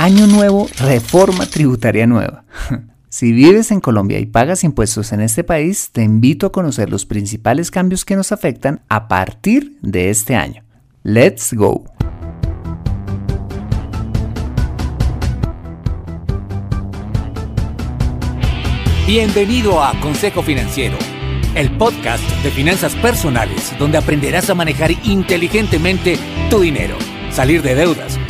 Año nuevo, reforma tributaria nueva. Si vives en Colombia y pagas impuestos en este país, te invito a conocer los principales cambios que nos afectan a partir de este año. ¡Let's go! Bienvenido a Consejo Financiero, el podcast de finanzas personales donde aprenderás a manejar inteligentemente tu dinero, salir de deudas,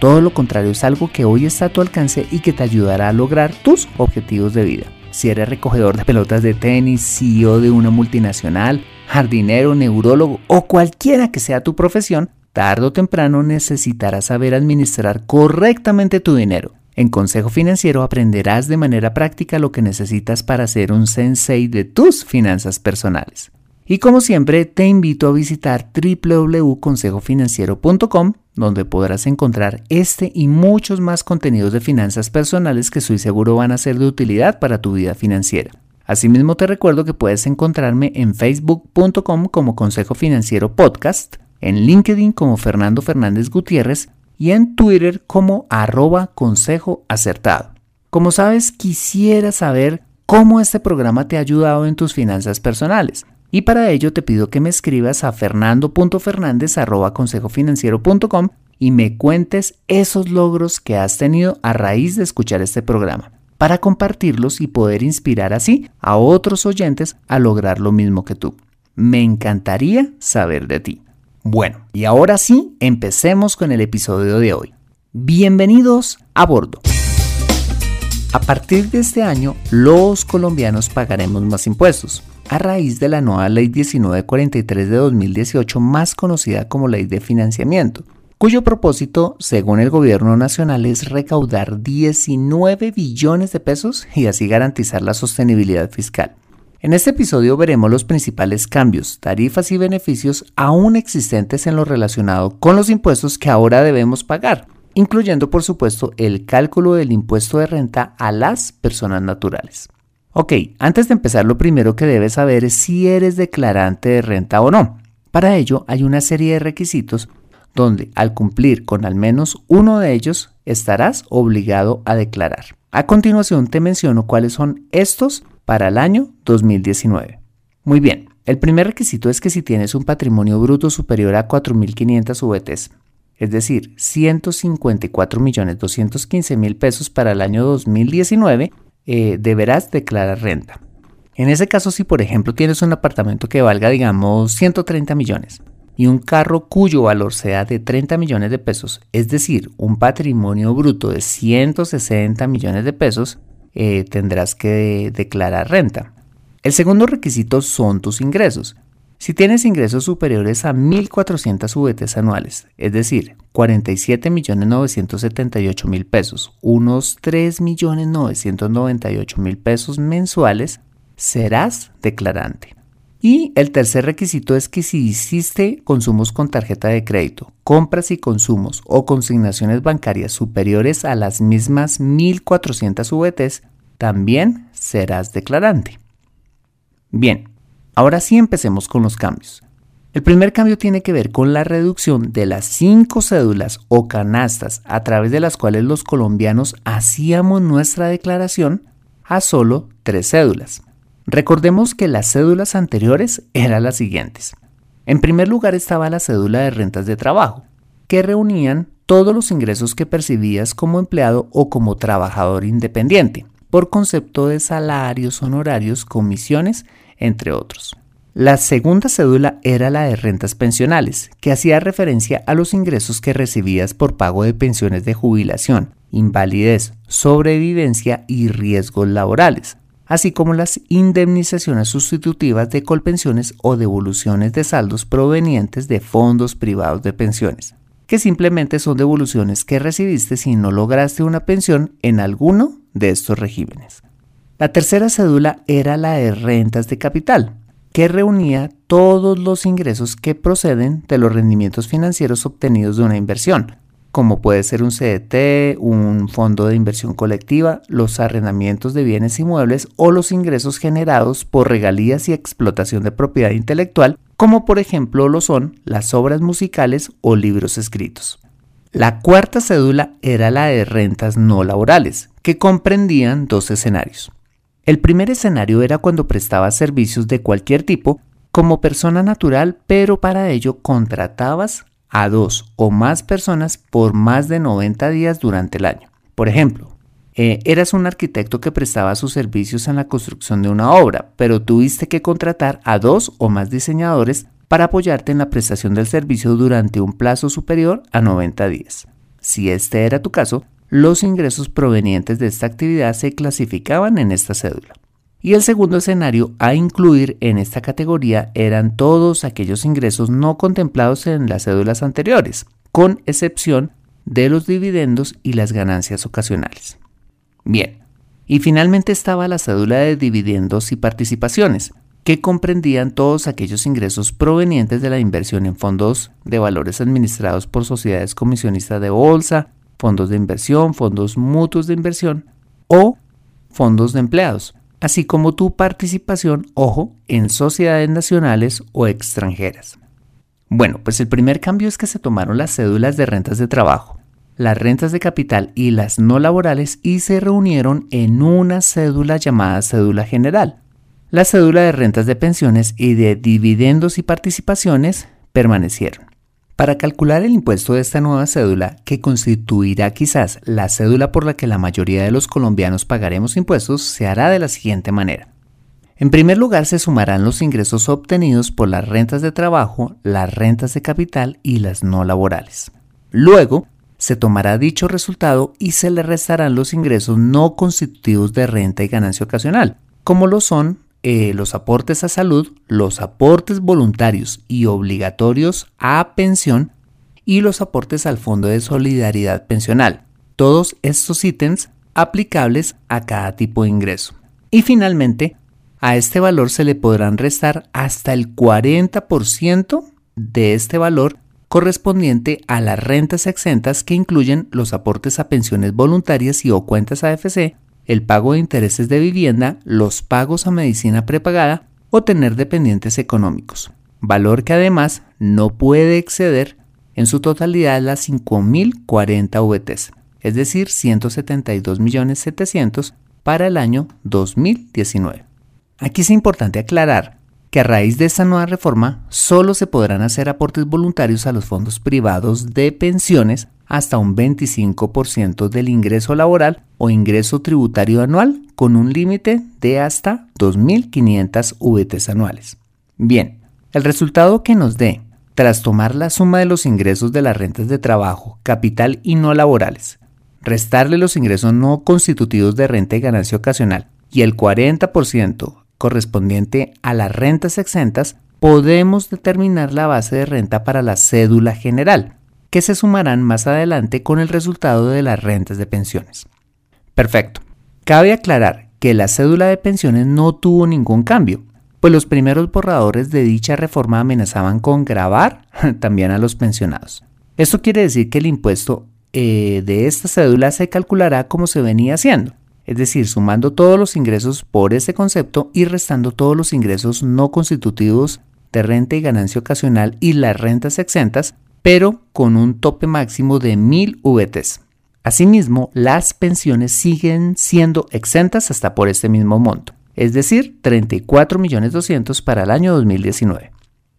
todo lo contrario es algo que hoy está a tu alcance y que te ayudará a lograr tus objetivos de vida. Si eres recogedor de pelotas de tenis, CEO de una multinacional, jardinero, neurólogo o cualquiera que sea tu profesión, tarde o temprano necesitarás saber administrar correctamente tu dinero. En Consejo Financiero aprenderás de manera práctica lo que necesitas para ser un sensei de tus finanzas personales. Y como siempre, te invito a visitar www.consejofinanciero.com, donde podrás encontrar este y muchos más contenidos de finanzas personales que estoy seguro van a ser de utilidad para tu vida financiera. Asimismo, te recuerdo que puedes encontrarme en facebook.com como Consejo Financiero Podcast, en LinkedIn como Fernando Fernández Gutiérrez y en Twitter como arroba consejo acertado. Como sabes, quisiera saber cómo este programa te ha ayudado en tus finanzas personales. Y para ello te pido que me escribas a fernando.fernandez.consejofinanciero.com y me cuentes esos logros que has tenido a raíz de escuchar este programa, para compartirlos y poder inspirar así a otros oyentes a lograr lo mismo que tú. Me encantaría saber de ti. Bueno, y ahora sí, empecemos con el episodio de hoy. Bienvenidos a bordo. A partir de este año, los colombianos pagaremos más impuestos a raíz de la nueva Ley 1943 de 2018, más conocida como Ley de Financiamiento, cuyo propósito, según el gobierno nacional, es recaudar 19 billones de pesos y así garantizar la sostenibilidad fiscal. En este episodio veremos los principales cambios, tarifas y beneficios aún existentes en lo relacionado con los impuestos que ahora debemos pagar, incluyendo por supuesto el cálculo del impuesto de renta a las personas naturales. Ok, antes de empezar lo primero que debes saber es si eres declarante de renta o no. Para ello hay una serie de requisitos donde al cumplir con al menos uno de ellos estarás obligado a declarar. A continuación te menciono cuáles son estos para el año 2019. Muy bien, el primer requisito es que si tienes un patrimonio bruto superior a 4.500 VTs, es decir, 154.215.000 pesos para el año 2019, eh, deberás declarar renta. En ese caso, si por ejemplo tienes un apartamento que valga, digamos, 130 millones y un carro cuyo valor sea de 30 millones de pesos, es decir, un patrimonio bruto de 160 millones de pesos, eh, tendrás que declarar renta. El segundo requisito son tus ingresos. Si tienes ingresos superiores a 1.400 VTs anuales, es decir, 47.978.000 pesos, unos 3.998.000 pesos mensuales, serás declarante. Y el tercer requisito es que si hiciste consumos con tarjeta de crédito, compras y consumos o consignaciones bancarias superiores a las mismas 1.400 VTs, también serás declarante. Bien, Ahora sí empecemos con los cambios. El primer cambio tiene que ver con la reducción de las cinco cédulas o canastas a través de las cuales los colombianos hacíamos nuestra declaración a solo tres cédulas. Recordemos que las cédulas anteriores eran las siguientes. En primer lugar estaba la cédula de rentas de trabajo, que reunían todos los ingresos que percibías como empleado o como trabajador independiente por concepto de salarios, honorarios, comisiones, entre otros. La segunda cédula era la de rentas pensionales, que hacía referencia a los ingresos que recibías por pago de pensiones de jubilación, invalidez, sobrevivencia y riesgos laborales, así como las indemnizaciones sustitutivas de colpensiones o devoluciones de saldos provenientes de fondos privados de pensiones, que simplemente son devoluciones que recibiste si no lograste una pensión en alguno de estos regímenes. La tercera cédula era la de rentas de capital, que reunía todos los ingresos que proceden de los rendimientos financieros obtenidos de una inversión, como puede ser un CDT, un fondo de inversión colectiva, los arrendamientos de bienes inmuebles o los ingresos generados por regalías y explotación de propiedad intelectual, como por ejemplo lo son las obras musicales o libros escritos. La cuarta cédula era la de rentas no laborales, que comprendían dos escenarios. El primer escenario era cuando prestabas servicios de cualquier tipo como persona natural, pero para ello contratabas a dos o más personas por más de 90 días durante el año. Por ejemplo, eh, eras un arquitecto que prestaba sus servicios en la construcción de una obra, pero tuviste que contratar a dos o más diseñadores para apoyarte en la prestación del servicio durante un plazo superior a 90 días. Si este era tu caso, los ingresos provenientes de esta actividad se clasificaban en esta cédula. Y el segundo escenario a incluir en esta categoría eran todos aquellos ingresos no contemplados en las cédulas anteriores, con excepción de los dividendos y las ganancias ocasionales. Bien, y finalmente estaba la cédula de dividendos y participaciones, que comprendían todos aquellos ingresos provenientes de la inversión en fondos de valores administrados por sociedades comisionistas de bolsa, fondos de inversión, fondos mutuos de inversión o fondos de empleados, así como tu participación, ojo, en sociedades nacionales o extranjeras. Bueno, pues el primer cambio es que se tomaron las cédulas de rentas de trabajo, las rentas de capital y las no laborales y se reunieron en una cédula llamada cédula general. La cédula de rentas de pensiones y de dividendos y participaciones permanecieron. Para calcular el impuesto de esta nueva cédula, que constituirá quizás la cédula por la que la mayoría de los colombianos pagaremos impuestos, se hará de la siguiente manera. En primer lugar, se sumarán los ingresos obtenidos por las rentas de trabajo, las rentas de capital y las no laborales. Luego, se tomará dicho resultado y se le restarán los ingresos no constitutivos de renta y ganancia ocasional, como lo son eh, los aportes a salud, los aportes voluntarios y obligatorios a pensión y los aportes al Fondo de Solidaridad Pensional. Todos estos ítems aplicables a cada tipo de ingreso. Y finalmente, a este valor se le podrán restar hasta el 40% de este valor correspondiente a las rentas exentas que incluyen los aportes a pensiones voluntarias y o cuentas AFC el pago de intereses de vivienda, los pagos a medicina prepagada o tener dependientes económicos, valor que además no puede exceder en su totalidad las 5.040 VTs, es decir, 172.700.000 para el año 2019. Aquí es importante aclarar que a raíz de esta nueva reforma solo se podrán hacer aportes voluntarios a los fondos privados de pensiones hasta un 25% del ingreso laboral o ingreso tributario anual con un límite de hasta 2.500 VTs anuales. Bien, el resultado que nos dé tras tomar la suma de los ingresos de las rentas de trabajo, capital y no laborales, restarle los ingresos no constitutivos de renta y ganancia ocasional y el 40% correspondiente a las rentas exentas, podemos determinar la base de renta para la cédula general, que se sumarán más adelante con el resultado de las rentas de pensiones. Perfecto. Cabe aclarar que la cédula de pensiones no tuvo ningún cambio, pues los primeros borradores de dicha reforma amenazaban con grabar también a los pensionados. Esto quiere decir que el impuesto eh, de esta cédula se calculará como se venía haciendo, es decir, sumando todos los ingresos por ese concepto y restando todos los ingresos no constitutivos de renta y ganancia ocasional y las rentas exentas pero con un tope máximo de 1000 VTs. Asimismo, las pensiones siguen siendo exentas hasta por este mismo monto, es decir, 34.200.000 para el año 2019.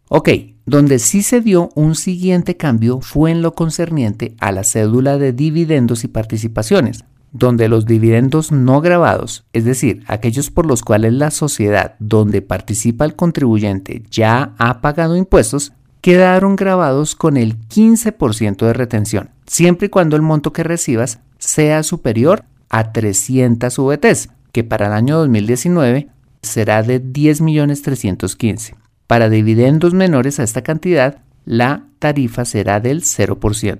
Ok, donde sí se dio un siguiente cambio fue en lo concerniente a la cédula de dividendos y participaciones, donde los dividendos no grabados, es decir, aquellos por los cuales la sociedad donde participa el contribuyente ya ha pagado impuestos, quedaron grabados con el 15% de retención, siempre y cuando el monto que recibas sea superior a 300 VTs, que para el año 2019 será de 10.315. Para dividendos menores a esta cantidad, la tarifa será del 0%.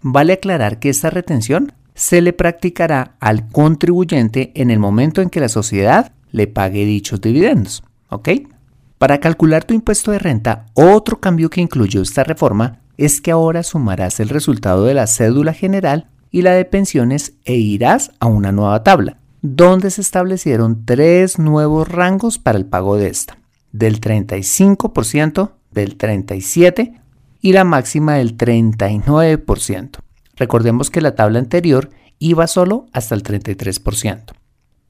Vale aclarar que esta retención se le practicará al contribuyente en el momento en que la sociedad le pague dichos dividendos. ¿Ok? Para calcular tu impuesto de renta, otro cambio que incluyó esta reforma es que ahora sumarás el resultado de la cédula general y la de pensiones e irás a una nueva tabla, donde se establecieron tres nuevos rangos para el pago de esta, del 35%, del 37% y la máxima del 39%. Recordemos que la tabla anterior iba solo hasta el 33%.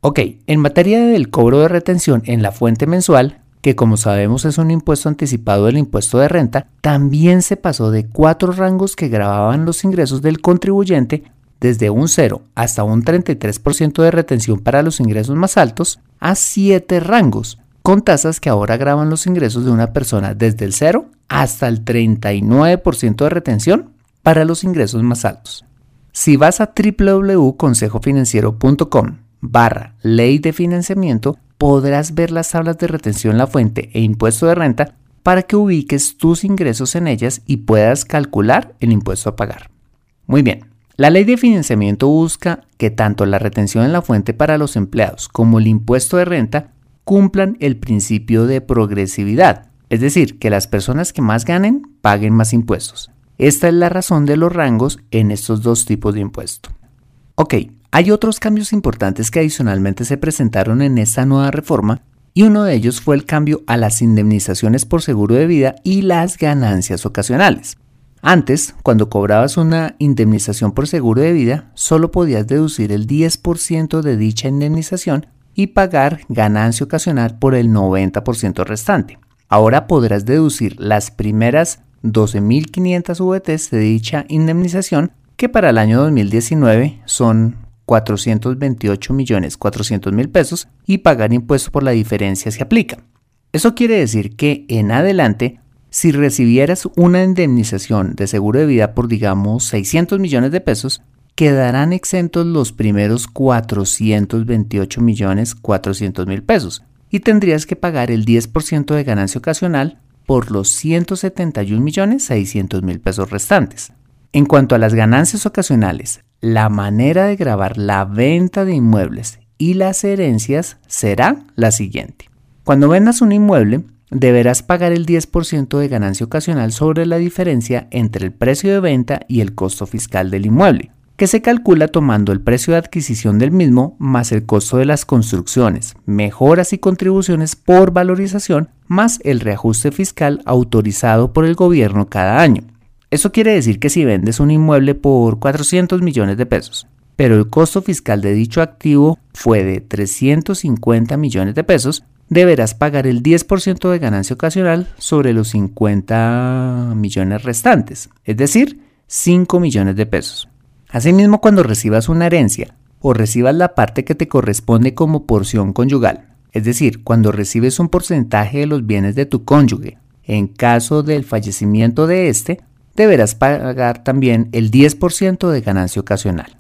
Ok, en materia del cobro de retención en la fuente mensual, que como sabemos es un impuesto anticipado del impuesto de renta, también se pasó de cuatro rangos que grababan los ingresos del contribuyente desde un 0 hasta un 33% de retención para los ingresos más altos a siete rangos, con tasas que ahora graban los ingresos de una persona desde el 0 hasta el 39% de retención para los ingresos más altos. Si vas a www.consejofinanciero.com barra ley de financiamiento, podrás ver las tablas de retención la fuente e impuesto de renta para que ubiques tus ingresos en ellas y puedas calcular el impuesto a pagar. Muy bien, la ley de financiamiento busca que tanto la retención en la fuente para los empleados como el impuesto de renta cumplan el principio de progresividad, es decir, que las personas que más ganen paguen más impuestos. Esta es la razón de los rangos en estos dos tipos de impuesto. Ok, hay otros cambios importantes que adicionalmente se presentaron en esta nueva reforma y uno de ellos fue el cambio a las indemnizaciones por seguro de vida y las ganancias ocasionales. Antes, cuando cobrabas una indemnización por seguro de vida, solo podías deducir el 10% de dicha indemnización y pagar ganancia ocasional por el 90% restante. Ahora podrás deducir las primeras 12.500 VTs de dicha indemnización, que para el año 2019 son 428.400.000 pesos y pagar impuesto por la diferencia se aplica. Eso quiere decir que en adelante, si recibieras una indemnización de seguro de vida por digamos 600 millones de pesos, quedarán exentos los primeros 428 millones mil pesos y tendrías que pagar el 10% de ganancia ocasional por los 171 millones 600 mil pesos restantes. En cuanto a las ganancias ocasionales, la manera de grabar la venta de inmuebles y las herencias será la siguiente. Cuando vendas un inmueble, deberás pagar el 10% de ganancia ocasional sobre la diferencia entre el precio de venta y el costo fiscal del inmueble que se calcula tomando el precio de adquisición del mismo más el costo de las construcciones, mejoras y contribuciones por valorización más el reajuste fiscal autorizado por el gobierno cada año. Eso quiere decir que si vendes un inmueble por 400 millones de pesos, pero el costo fiscal de dicho activo fue de 350 millones de pesos, deberás pagar el 10% de ganancia ocasional sobre los 50 millones restantes, es decir, 5 millones de pesos. Asimismo, cuando recibas una herencia o recibas la parte que te corresponde como porción conyugal, es decir, cuando recibes un porcentaje de los bienes de tu cónyuge, en caso del fallecimiento de éste, deberás pagar también el 10% de ganancia ocasional.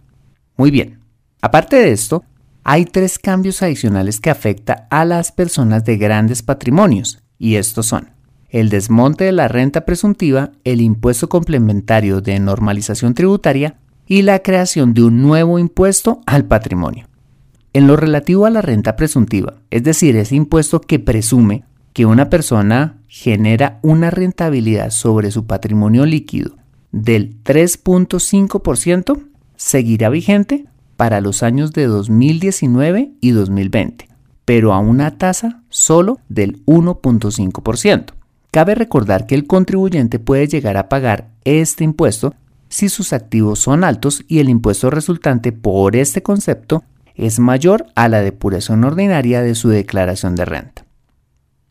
Muy bien, aparte de esto, hay tres cambios adicionales que afectan a las personas de grandes patrimonios, y estos son el desmonte de la renta presuntiva, el impuesto complementario de normalización tributaria y la creación de un nuevo impuesto al patrimonio. En lo relativo a la renta presuntiva, es decir, ese impuesto que presume que una persona genera una rentabilidad sobre su patrimonio líquido del 3.5%, seguirá vigente para los años de 2019 y 2020, pero a una tasa solo del 1.5%. Cabe recordar que el contribuyente puede llegar a pagar este impuesto si sus activos son altos y el impuesto resultante por este concepto es mayor a la depuración ordinaria de su declaración de renta.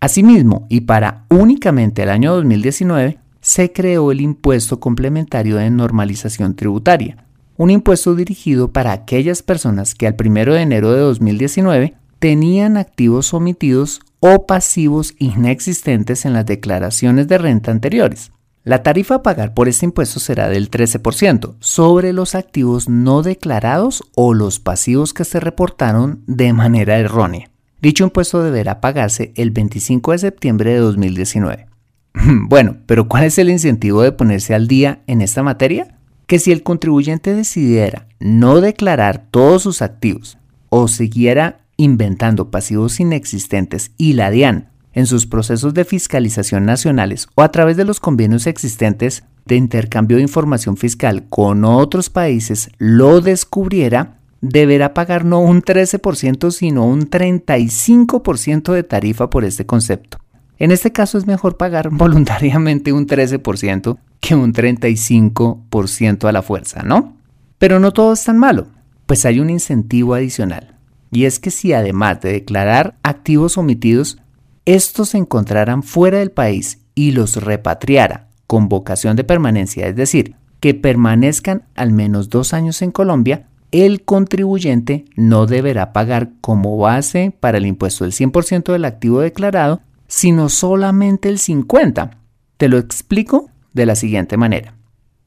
Asimismo, y para únicamente el año 2019, se creó el impuesto complementario de normalización tributaria, un impuesto dirigido para aquellas personas que al 1 de enero de 2019 tenían activos omitidos o pasivos inexistentes en las declaraciones de renta anteriores. La tarifa a pagar por este impuesto será del 13% sobre los activos no declarados o los pasivos que se reportaron de manera errónea. Dicho impuesto deberá pagarse el 25 de septiembre de 2019. Bueno, pero ¿cuál es el incentivo de ponerse al día en esta materia? Que si el contribuyente decidiera no declarar todos sus activos o siguiera inventando pasivos inexistentes y la DIAN en sus procesos de fiscalización nacionales o a través de los convenios existentes de intercambio de información fiscal con otros países lo descubriera, deberá pagar no un 13% sino un 35% de tarifa por este concepto. En este caso es mejor pagar voluntariamente un 13% que un 35% a la fuerza, ¿no? Pero no todo es tan malo, pues hay un incentivo adicional. Y es que si además de declarar activos omitidos, estos se encontraran fuera del país y los repatriara con vocación de permanencia, es decir, que permanezcan al menos dos años en Colombia, el contribuyente no deberá pagar como base para el impuesto del 100% del activo declarado, sino solamente el 50%. Te lo explico de la siguiente manera.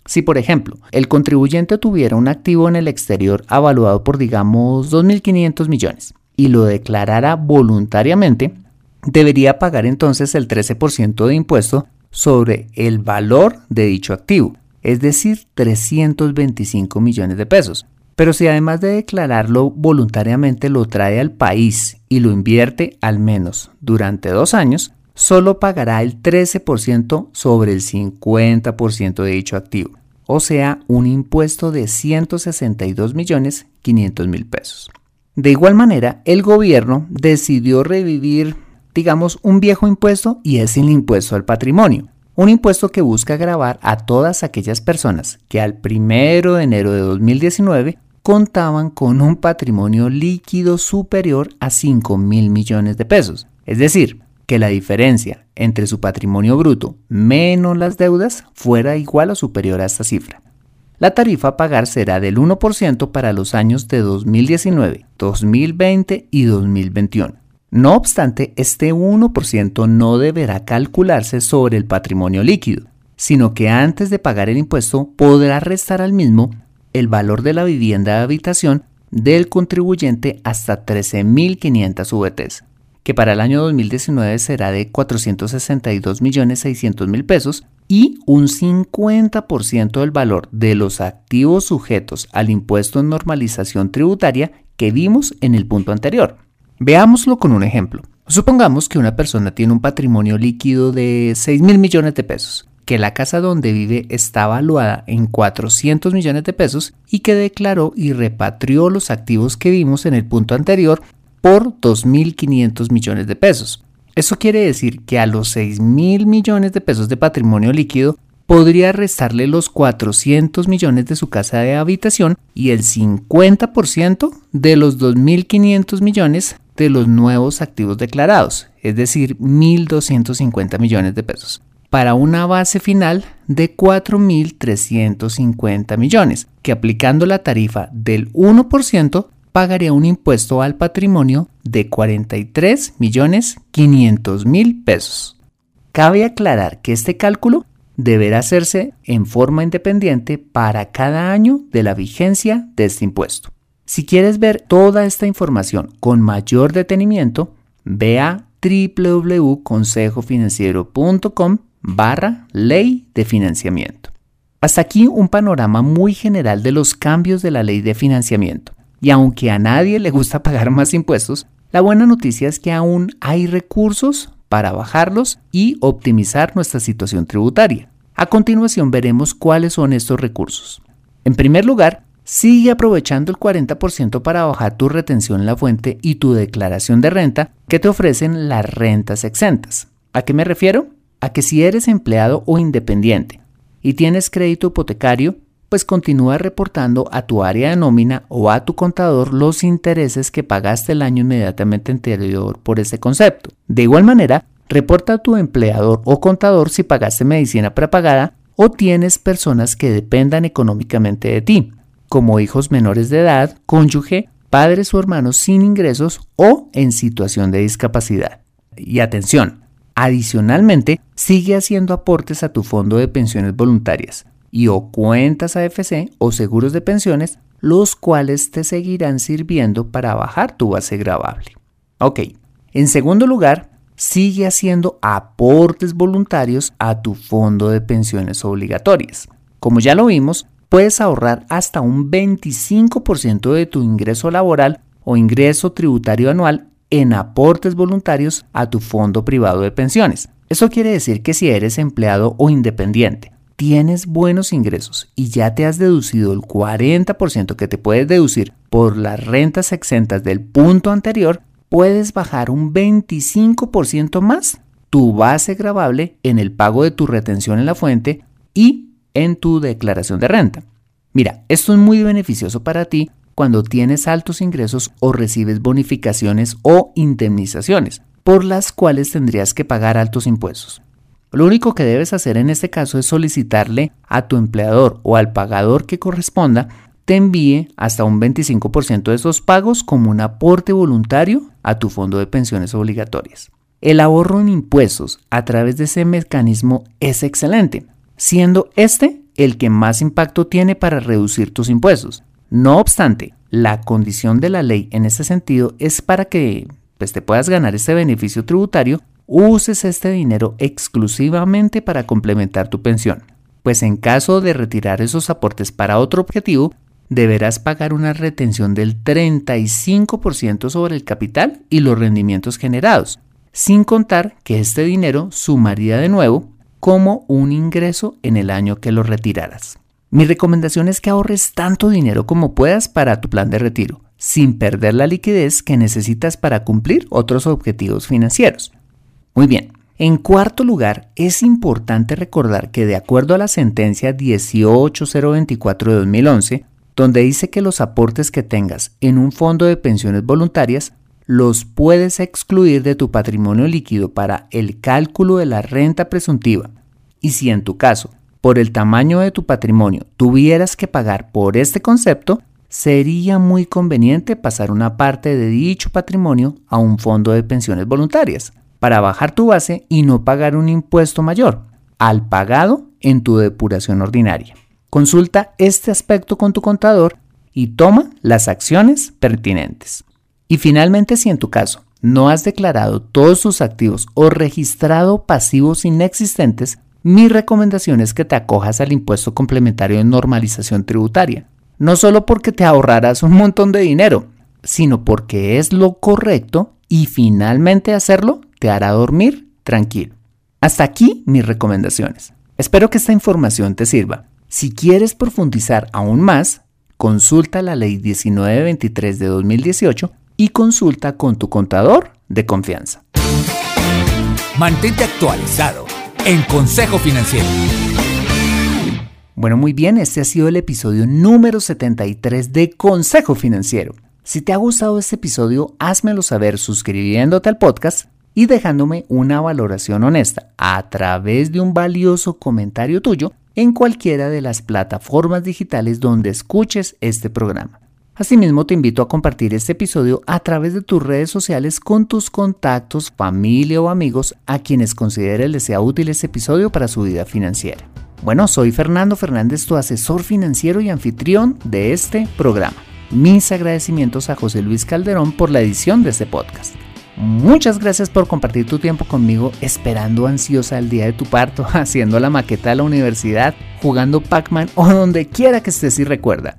Si, por ejemplo, el contribuyente tuviera un activo en el exterior avaluado por, digamos, 2.500 millones y lo declarara voluntariamente, debería pagar entonces el 13% de impuesto sobre el valor de dicho activo, es decir, 325 millones de pesos. Pero si además de declararlo voluntariamente lo trae al país y lo invierte al menos durante dos años, solo pagará el 13% sobre el 50% de dicho activo, o sea, un impuesto de 162 millones 500 mil pesos. De igual manera, el gobierno decidió revivir, digamos, un viejo impuesto y es el impuesto al patrimonio. Un impuesto que busca grabar a todas aquellas personas que al 1 de enero de 2019 contaban con un patrimonio líquido superior a 5 mil millones de pesos. Es decir, que la diferencia entre su patrimonio bruto menos las deudas fuera igual o superior a esta cifra. La tarifa a pagar será del 1% para los años de 2019, 2020 y 2021. No obstante, este 1% no deberá calcularse sobre el patrimonio líquido, sino que antes de pagar el impuesto podrá restar al mismo el valor de la vivienda de habitación del contribuyente hasta 13.500 VTs que para el año 2019 será de 462.600.000 pesos y un 50% del valor de los activos sujetos al impuesto en normalización tributaria que vimos en el punto anterior. Veámoslo con un ejemplo. Supongamos que una persona tiene un patrimonio líquido de 6 mil millones de pesos, que la casa donde vive está valuada en 400 millones de pesos y que declaró y repatrió los activos que vimos en el punto anterior por 2.500 millones de pesos. Eso quiere decir que a los 6.000 millones de pesos de patrimonio líquido podría restarle los 400 millones de su casa de habitación y el 50% de los 2.500 millones de los nuevos activos declarados, es decir, 1.250 millones de pesos, para una base final de 4.350 millones, que aplicando la tarifa del 1% pagaría un impuesto al patrimonio de 43 millones 500 mil pesos. Cabe aclarar que este cálculo deberá hacerse en forma independiente para cada año de la vigencia de este impuesto. Si quieres ver toda esta información con mayor detenimiento, ve a www.consejofinanciero.com barra ley de financiamiento. Hasta aquí un panorama muy general de los cambios de la ley de financiamiento. Y aunque a nadie le gusta pagar más impuestos, la buena noticia es que aún hay recursos para bajarlos y optimizar nuestra situación tributaria. A continuación veremos cuáles son estos recursos. En primer lugar, sigue aprovechando el 40% para bajar tu retención en la fuente y tu declaración de renta que te ofrecen las rentas exentas. ¿A qué me refiero? A que si eres empleado o independiente y tienes crédito hipotecario, pues continúa reportando a tu área de nómina o a tu contador los intereses que pagaste el año inmediatamente anterior por ese concepto. De igual manera, reporta a tu empleador o contador si pagaste medicina prepagada o tienes personas que dependan económicamente de ti. Como hijos menores de edad, cónyuge, padres o hermanos sin ingresos o en situación de discapacidad. Y atención, adicionalmente, sigue haciendo aportes a tu fondo de pensiones voluntarias y o cuentas AFC o seguros de pensiones, los cuales te seguirán sirviendo para bajar tu base gravable. Ok, en segundo lugar, sigue haciendo aportes voluntarios a tu fondo de pensiones obligatorias. Como ya lo vimos, puedes ahorrar hasta un 25% de tu ingreso laboral o ingreso tributario anual en aportes voluntarios a tu fondo privado de pensiones. Eso quiere decir que si eres empleado o independiente, tienes buenos ingresos y ya te has deducido el 40% que te puedes deducir por las rentas exentas del punto anterior, puedes bajar un 25% más tu base gravable en el pago de tu retención en la fuente y en tu declaración de renta. Mira, esto es muy beneficioso para ti cuando tienes altos ingresos o recibes bonificaciones o indemnizaciones, por las cuales tendrías que pagar altos impuestos. Lo único que debes hacer en este caso es solicitarle a tu empleador o al pagador que corresponda te envíe hasta un 25% de esos pagos como un aporte voluntario a tu fondo de pensiones obligatorias. El ahorro en impuestos a través de ese mecanismo es excelente, siendo este el que más impacto tiene para reducir tus impuestos. No obstante, la condición de la ley en este sentido es para que pues, te puedas ganar este beneficio tributario, uses este dinero exclusivamente para complementar tu pensión. Pues en caso de retirar esos aportes para otro objetivo, deberás pagar una retención del 35% sobre el capital y los rendimientos generados, sin contar que este dinero sumaría de nuevo como un ingreso en el año que lo retiraras. Mi recomendación es que ahorres tanto dinero como puedas para tu plan de retiro, sin perder la liquidez que necesitas para cumplir otros objetivos financieros. Muy bien, en cuarto lugar, es importante recordar que de acuerdo a la sentencia 18024 de 2011, donde dice que los aportes que tengas en un fondo de pensiones voluntarias los puedes excluir de tu patrimonio líquido para el cálculo de la renta presuntiva. Y si en tu caso, por el tamaño de tu patrimonio, tuvieras que pagar por este concepto, sería muy conveniente pasar una parte de dicho patrimonio a un fondo de pensiones voluntarias para bajar tu base y no pagar un impuesto mayor al pagado en tu depuración ordinaria. Consulta este aspecto con tu contador y toma las acciones pertinentes. Y finalmente, si en tu caso no has declarado todos tus activos o registrado pasivos inexistentes, mi recomendación es que te acojas al impuesto complementario de normalización tributaria. No solo porque te ahorrarás un montón de dinero, sino porque es lo correcto y finalmente hacerlo te hará dormir tranquilo. Hasta aquí mis recomendaciones. Espero que esta información te sirva. Si quieres profundizar aún más, consulta la ley 1923 de 2018 y consulta con tu contador de confianza. Mantente actualizado en Consejo Financiero. Bueno, muy bien, este ha sido el episodio número 73 de Consejo Financiero. Si te ha gustado este episodio, házmelo saber suscribiéndote al podcast y dejándome una valoración honesta a través de un valioso comentario tuyo en cualquiera de las plataformas digitales donde escuches este programa. Asimismo, te invito a compartir este episodio a través de tus redes sociales con tus contactos, familia o amigos a quienes consideres les sea útil este episodio para su vida financiera. Bueno, soy Fernando Fernández, tu asesor financiero y anfitrión de este programa. Mis agradecimientos a José Luis Calderón por la edición de este podcast. Muchas gracias por compartir tu tiempo conmigo esperando ansiosa el día de tu parto, haciendo la maqueta de la universidad, jugando Pac-Man o donde quiera que estés y recuerda.